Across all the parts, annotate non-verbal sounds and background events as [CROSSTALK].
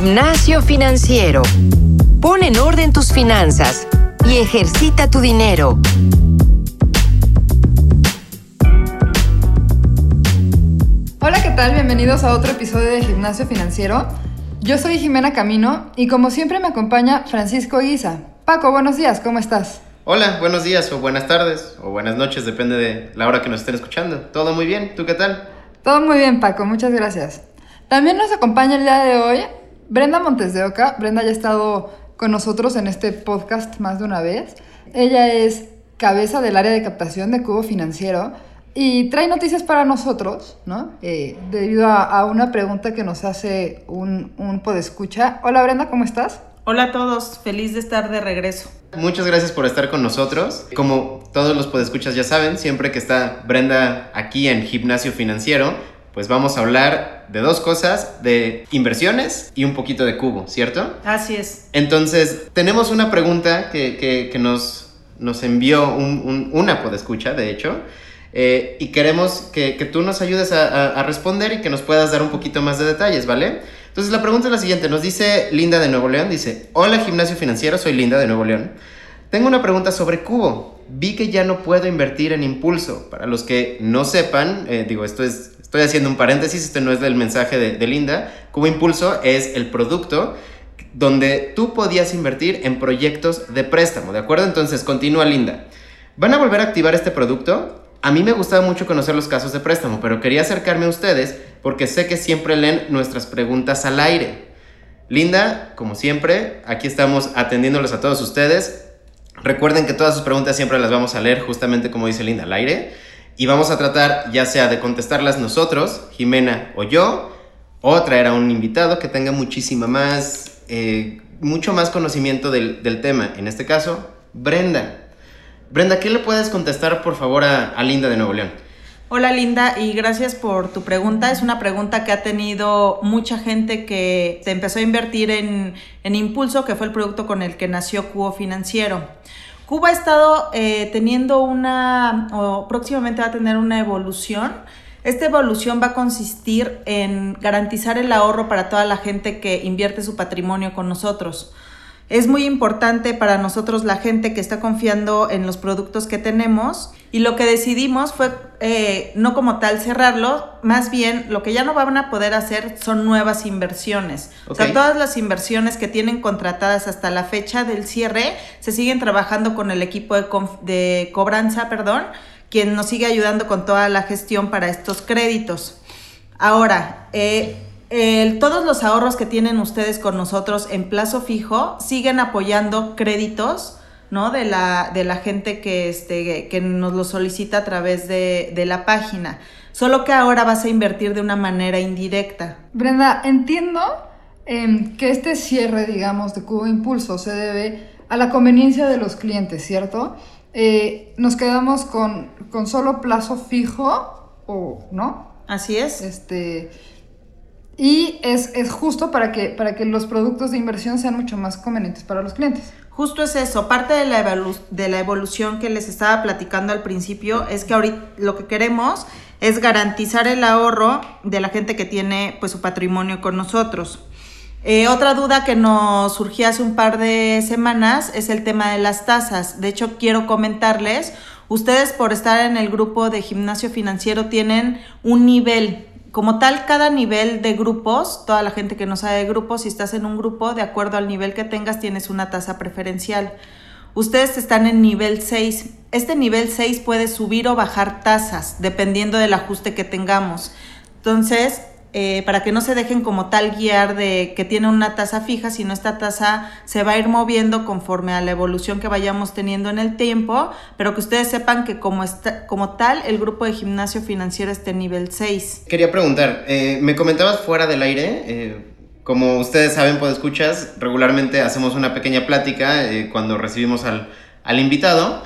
Gimnasio Financiero. Pon en orden tus finanzas y ejercita tu dinero. Hola, ¿qué tal? Bienvenidos a otro episodio de Gimnasio Financiero. Yo soy Jimena Camino y como siempre me acompaña Francisco Guisa. Paco, buenos días, ¿cómo estás? Hola, buenos días o buenas tardes o buenas noches, depende de la hora que nos estén escuchando. Todo muy bien, ¿tú qué tal? Todo muy bien, Paco, muchas gracias. También nos acompaña el día de hoy Brenda Montes de Oca. Brenda ya ha estado con nosotros en este podcast más de una vez. Ella es cabeza del área de captación de Cubo Financiero y trae noticias para nosotros, ¿no? Eh, debido a, una pregunta que nos hace un, un podescucha. Hola Brenda, ¿cómo estás? Hola a todos, feliz de estar de regreso. Muchas gracias por estar con nosotros. Como todos los podescuchas ya saben, siempre que está Brenda aquí en Gimnasio Financiero, pues vamos a hablar de dos cosas, de inversiones y un poquito de cubo, ¿cierto? Así es. Entonces, tenemos una pregunta que, nos, nos envió un, una podescucha, de hecho, eh, y queremos que, tú nos ayudes a, responder y que nos puedas dar un poquito más de detalles, ¿vale? Entonces la pregunta es la siguiente, nos dice Linda de Nuevo León, dice, hola gimnasio financiero, soy Linda de Nuevo León. Tengo una pregunta sobre Cubo. Vi que ya no puedo invertir en impulso. Para los que no sepan, eh, digo, esto es, estoy haciendo un paréntesis, este no es del mensaje de, de Linda. Cubo Impulso es el producto donde tú podías invertir en proyectos de préstamo, ¿de acuerdo? Entonces, continúa Linda. ¿Van a volver a activar este producto? A mí me gustaba mucho conocer los casos de préstamo, pero quería acercarme a ustedes porque sé que siempre leen nuestras preguntas al aire. Linda, como siempre, aquí estamos atendiéndolos a todos ustedes. Recuerden que todas sus preguntas siempre las vamos a leer justamente como dice Linda al aire. Y vamos a tratar ya sea de contestarlas nosotros, Jimena o yo, o traer a un invitado que tenga muchísima más, eh, mucho más conocimiento del, del tema. En este caso, Brenda. Brenda, ¿qué le puedes contestar por favor a, Linda de Nuevo León? Hola Linda y gracias por tu pregunta. Es una pregunta que ha tenido mucha gente que se empezó a invertir en, Impulso, que fue el producto con el que nació Cubo Financiero. Cuba ha estado eh, teniendo una, o próximamente va a tener una evolución. Esta evolución va a consistir en garantizar el ahorro para toda la gente que invierte su patrimonio con nosotros. Es muy importante para nosotros la gente que está confiando en los productos que tenemos y lo que decidimos fue eh, no como tal cerrarlo, más bien lo que ya no van a poder hacer son nuevas inversiones. O sea, todas las inversiones que tienen contratadas hasta la fecha del cierre se siguen trabajando con el equipo de, de cobranza, perdón, quien nos sigue ayudando con toda la gestión para estos créditos. Ahora, eh, todos los ahorros que tienen ustedes con nosotros en plazo fijo siguen apoyando créditos, ¿no? De la, de la gente que, este, que nos lo solicita a través de, la página. Solo que ahora vas a invertir de una manera indirecta. Brenda, entiendo em, que este cierre, digamos, de Cubo Impulso se debe a la conveniencia de los clientes, ¿cierto? Eh, nos quedamos con, con solo plazo fijo o no. Así es. Este, y es, justo para que, para que los productos de inversión sean mucho más convenientes para los clientes. Justo es eso, parte de la, de la evolución que les estaba platicando al principio es que ahorita lo que queremos es garantizar el ahorro de la gente que tiene pues su patrimonio con nosotros. Eh, otra duda que nos surgió hace un par de semanas es el tema de las tasas. De hecho, quiero comentarles, ustedes por estar en el grupo de gimnasio financiero tienen un nivel como tal, cada nivel de grupos, toda la gente que no sabe de grupos, si estás en un grupo, de acuerdo al nivel que tengas, tienes una tasa preferencial. Ustedes están en nivel 6. Este nivel 6 puede subir o bajar tasas, dependiendo del ajuste que tengamos. Entonces, eh, para que no se dejen como tal guiar de que tiene una tasa fija, sino esta tasa se va a ir moviendo conforme a la evolución que vayamos teniendo en el tiempo, pero que ustedes sepan que como, está, como tal el grupo de gimnasio financiero está en nivel 6. Quería preguntar, eh, me comentabas fuera del aire, eh, como ustedes saben, pues escuchas, regularmente hacemos una pequeña plática cuando recibimos al, al invitado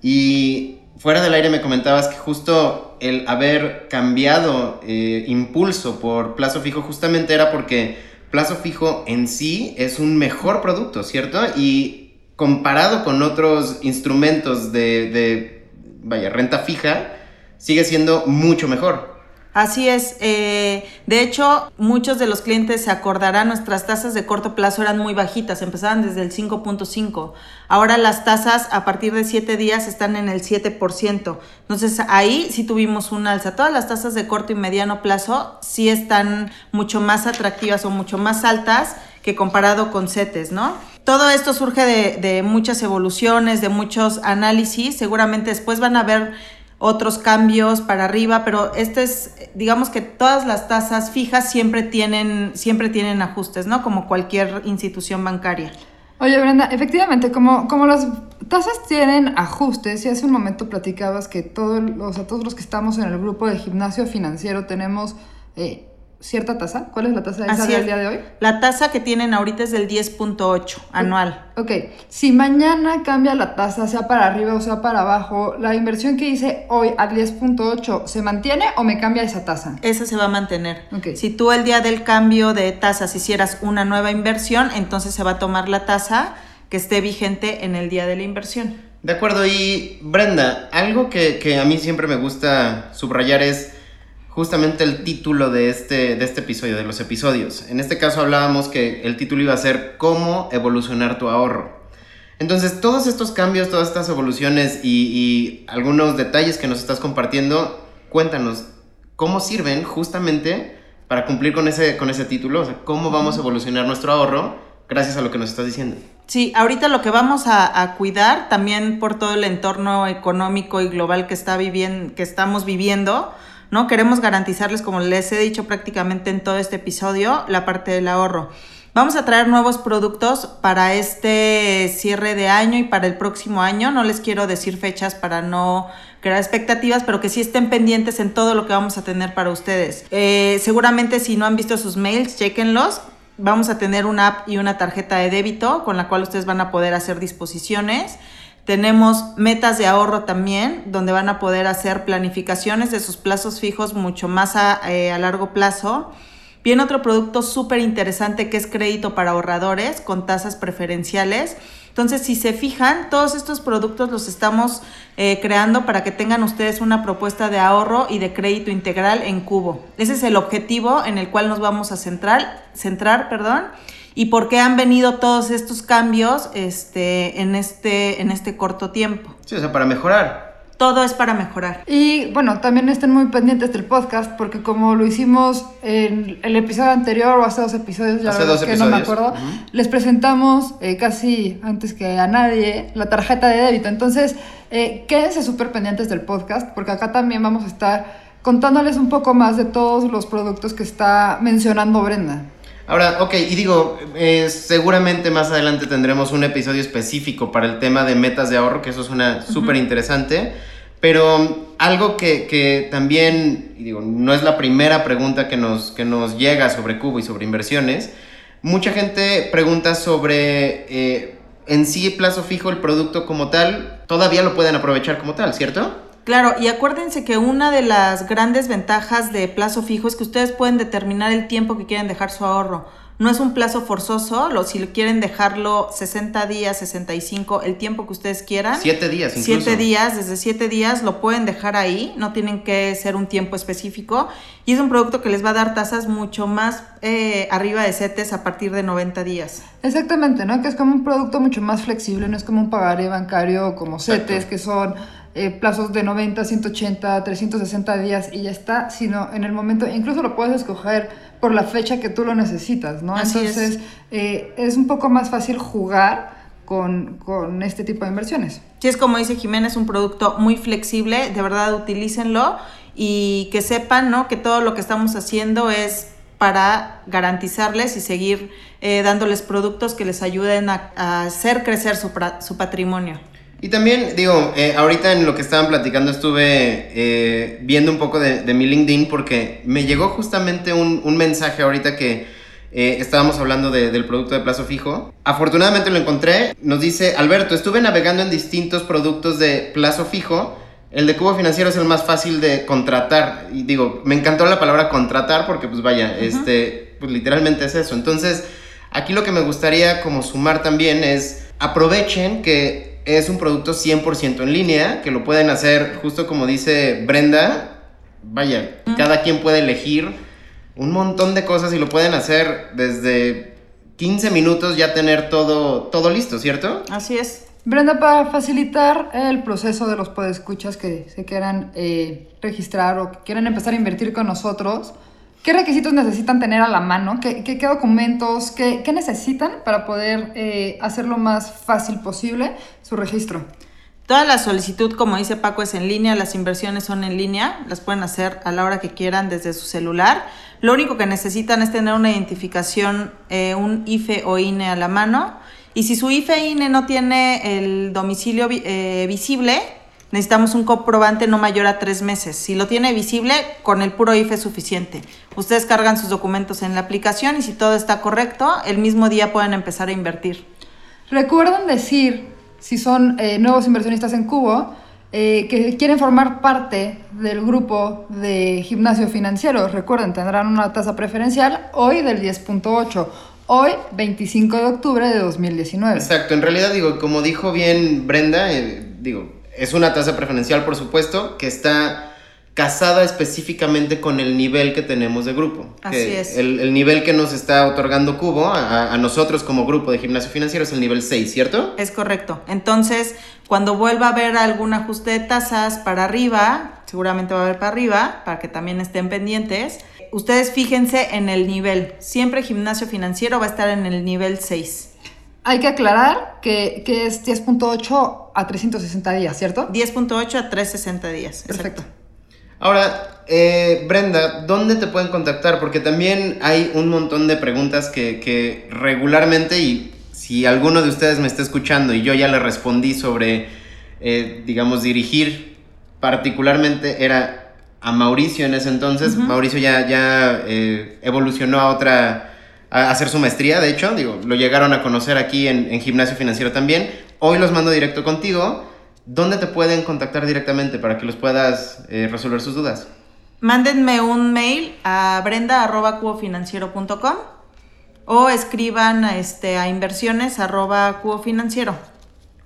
y fuera del aire me comentabas que justo el haber cambiado eh, impulso por plazo fijo justamente era porque plazo fijo en sí es un mejor producto, ¿cierto? Y comparado con otros instrumentos de, de vaya, renta fija, sigue siendo mucho mejor. Así es. Eh, de hecho, muchos de los clientes se acordarán, nuestras tasas de corto plazo eran muy bajitas, empezaban desde el 5.5. Ahora las tasas a partir de 7 días están en el 7%. Entonces ahí sí tuvimos un alza. Todas las tasas de corto y mediano plazo sí están mucho más atractivas o mucho más altas que comparado con CETES, ¿no? Todo esto surge de, de muchas evoluciones, de muchos análisis. Seguramente después van a ver otros cambios para arriba, pero este es, digamos que todas las tasas fijas siempre tienen, siempre tienen ajustes, ¿no? Como cualquier institución bancaria. Oye, Brenda, efectivamente, como, como las tasas tienen ajustes, y hace un momento platicabas que todos, o sea, todos los que estamos en el grupo de gimnasio financiero tenemos eh, cierta tasa. ¿Cuál es la tasa de esa del día de hoy? La tasa que tienen ahorita es del 10.8 anual. Ok, si mañana cambia la tasa, sea para arriba o sea para abajo, la inversión que hice hoy a 10.8, ¿se mantiene o me cambia esa tasa? Esa se va a mantener. Okay. Si tú el día del cambio de tasas hicieras una nueva inversión, entonces se va a tomar la tasa que esté vigente en el día de la inversión. De acuerdo, y Brenda, algo que, que a mí siempre me gusta subrayar es justamente el título de este, de este episodio, de los episodios. En este caso hablábamos que el título iba a ser cómo evolucionar tu ahorro. Entonces, todos estos cambios, todas estas evoluciones y, algunos detalles que nos estás compartiendo, cuéntanos, ¿cómo sirven justamente para cumplir con ese, con ese título? O sea, ¿cómo vamos a evolucionar nuestro ahorro gracias a lo que nos estás diciendo? Sí, ahorita lo que vamos a, cuidar, también por todo el entorno económico y global que, está viviendo, que estamos viviendo, ¿no? Queremos garantizarles, como les he dicho prácticamente en todo este episodio, la parte del ahorro. Vamos a traer nuevos productos para este cierre de año y para el próximo año. No les quiero decir fechas para no crear expectativas, pero que sí estén pendientes en todo lo que vamos a tener para ustedes. Eh, seguramente si no han visto sus mails, chequenlos. Vamos a tener una app y una tarjeta de débito con la cual ustedes van a poder hacer disposiciones. Tenemos metas de ahorro también, donde van a poder hacer planificaciones de sus plazos fijos mucho más a, eh, largo plazo. Viene otro producto súper interesante que es crédito para ahorradores con tasas preferenciales. Entonces, si se fijan, todos estos productos los estamos eh, creando para que tengan ustedes una propuesta de ahorro y de crédito integral en cubo. Ese es el objetivo en el cual nos vamos a centrar, centrar perdón, y por qué han venido todos estos cambios este, en, este, en este corto tiempo. Sí, o sea, para mejorar. Todo es para mejorar. Y bueno, también estén muy pendientes del podcast porque como lo hicimos en el episodio anterior o hace dos episodios, ya hace dos que no me acuerdo, les presentamos eh, casi antes que a nadie la tarjeta de débito. Entonces, eh, quédense súper pendientes del podcast porque acá también vamos a estar contándoles un poco más de todos los productos que está mencionando Brenda. Ahora, ok, y digo, eh, seguramente más adelante tendremos un episodio específico para el tema de metas de ahorro, que eso suena súper interesante, pero algo que, que, también, y digo, no es la primera pregunta que nos, que nos llega sobre Cubo y sobre inversiones, mucha gente pregunta sobre eh, en sí plazo fijo el producto como tal, todavía lo pueden aprovechar como tal, ¿cierto? Claro, y acuérdense que una de las grandes ventajas de plazo fijo es que ustedes pueden determinar el tiempo que quieren dejar su ahorro. No es un plazo forzoso, lo, si quieren dejarlo 60 días, 65, el tiempo que ustedes quieran. Siete días, incluso. Siete días, desde siete días lo pueden dejar ahí, no tienen que ser un tiempo específico. Y es un producto que les va a dar tasas mucho más eh, arriba de CETES a partir de 90 días. Exactamente, ¿no? Que es como un producto mucho más flexible, no es como un pagaré bancario como CETES, que son eh, plazos de 90, 180, 360 días y ya está, sino en el momento, incluso lo puedes escoger por la fecha que tú lo necesitas, ¿no? Entonces es. Eh, es un poco más fácil jugar con, con, este tipo de inversiones. Sí, es como dice Jiménez, un producto muy flexible, de verdad utilícenlo y que sepan, ¿no? Que todo lo que estamos haciendo es para garantizarles y seguir eh, dándoles productos que les ayuden a, a hacer crecer su, su patrimonio. Y también, digo, eh, ahorita en lo que estaban platicando estuve eh, viendo un poco de, mi LinkedIn porque me llegó justamente un, mensaje ahorita que eh, estábamos hablando del producto de plazo fijo. Afortunadamente lo encontré. Nos dice, Alberto, estuve navegando en distintos productos de plazo fijo. El de cubo financiero es el más fácil de contratar. Y digo, me encantó la palabra contratar porque pues vaya, este, pues literalmente es eso. Entonces, aquí lo que me gustaría como sumar también es aprovechen que es un producto 100% en línea, que lo pueden hacer justo como dice Brenda, vaya, cada quien puede elegir un montón de cosas y lo pueden hacer desde 15 minutos ya tener todo, todo listo, ¿cierto? Así es. Brenda, para facilitar el proceso de los podescuchas que se quieran eh, registrar o que quieran empezar a invertir con nosotros, ¿qué requisitos necesitan tener a la mano? ¿Qué, documentos? Qué, qué, necesitan para poder eh, hacer lo más fácil posible su registro? Toda la solicitud, como dice Paco, es en línea, las inversiones son en línea, las pueden hacer a la hora que quieran desde su celular. Lo único que necesitan es tener una identificación, eh, un IFE o INE a la mano y si su IFE INE no tiene el domicilio eh, visible, necesitamos un comprobante no mayor a tres meses. Si lo tiene visible, con el puro IFE es suficiente. Ustedes cargan sus documentos en la aplicación y si todo está correcto, el mismo día pueden empezar a invertir. Recuerden decir, si son eh, nuevos inversionistas en Cubo, eh, que quieren formar parte del grupo de gimnasio financiero. Recuerden, tendrán una tasa preferencial hoy del 10.8 hoy, 25 de octubre de 2019. Exacto, en realidad digo, como dijo bien Brenda, eh, digo, es una tasa preferencial, por supuesto, que está casada específicamente con el nivel que tenemos de grupo. Así es. El, el, nivel que nos está otorgando Cubo a, a, nosotros como grupo de gimnasio financiero es el nivel 6, ¿cierto? Es correcto. Entonces, cuando vuelva a haber algún ajuste de tasas para arriba, seguramente va a haber para arriba, para que también estén pendientes, ustedes fíjense en el nivel. Siempre gimnasio financiero va a estar en el nivel 6. Hay que aclarar que, que es 10.8 a 360 días, ¿cierto? 10.8 a 360 días. Perfecto. Exacto. Ahora, eh, Brenda, ¿dónde te pueden contactar? Porque también hay un montón de preguntas que, que, regularmente, y si alguno de ustedes me está escuchando y yo ya le respondí sobre, eh, digamos, dirigir, particularmente era a Mauricio en ese entonces. Uh -huh. Mauricio ya, ya eh, evolucionó a otra, a hacer su maestría, de hecho, digo, lo llegaron a conocer aquí en, gimnasio financiero también. Hoy los mando directo contigo. ¿Dónde te pueden contactar directamente para que los puedas eh, resolver sus dudas? Mándenme un mail a brenda.cubofinanciero.com o escriban este, a inversiones arroba cubofinanciero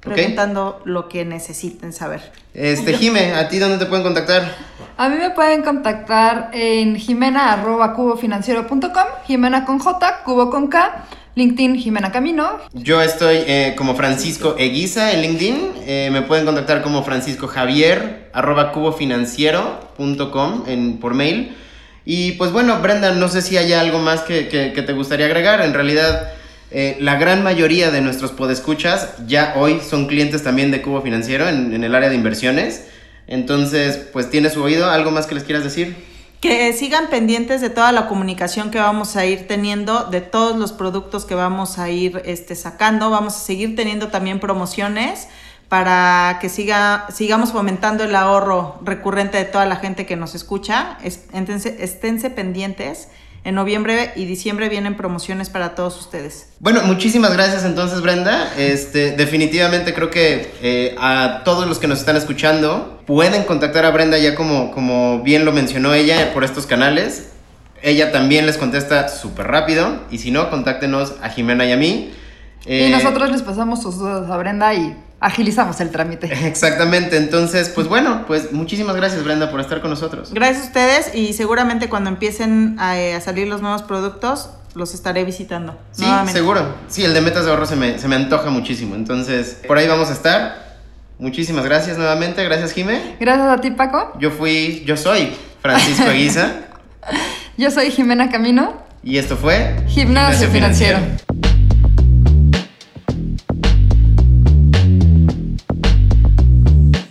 preguntando okay. lo que necesiten saber. Este, [LAUGHS] Jime, ¿a ti dónde te pueden contactar? A mí me pueden contactar en jimena.cubofinanciero.com, Jimena con J, Cubo con K. LinkedIn Jimena Camino. Yo estoy eh, como Francisco Eguiza en LinkedIn. Eh, me pueden contactar como Francisco Javier, arroba cubofinanciero.com en, por mail. Y pues bueno, Brenda, no sé si hay algo más que, que, que te gustaría agregar. En realidad, eh, la gran mayoría de nuestros podescuchas ya hoy son clientes también de Cubo Financiero en, el área de inversiones. Entonces, pues tiene su oído. ¿Algo más que les quieras decir? Que sigan pendientes de toda la comunicación que vamos a ir teniendo, de todos los productos que vamos a ir este, sacando. Vamos a seguir teniendo también promociones para que siga, sigamos fomentando el ahorro recurrente de toda la gente que nos escucha. Esténse, esténse pendientes. En noviembre y diciembre vienen promociones para todos ustedes. Bueno, muchísimas gracias entonces Brenda. Este, definitivamente creo que eh, a todos los que nos están escuchando pueden contactar a Brenda ya como, como bien lo mencionó ella por estos canales. Ella también les contesta súper rápido y si no, contáctenos a Jimena y a mí. Eh, y nosotros les pasamos sus dudas a Brenda y agilizamos el trámite. [LAUGHS] Exactamente, entonces, pues bueno, pues muchísimas gracias Brenda por estar con nosotros. Gracias a ustedes y seguramente cuando empiecen a, a salir los nuevos productos los estaré visitando. Sí, nuevamente. seguro. Sí, el de metas de ahorro se me, se me antoja muchísimo, entonces por ahí vamos a estar. Muchísimas gracias nuevamente, gracias Jime. Gracias a ti Paco. Yo fui, yo soy Francisco Aguiza. [LAUGHS] yo soy Jimena Camino. Y esto fue Gimnasio, Gimnasio Financiero. Financiero.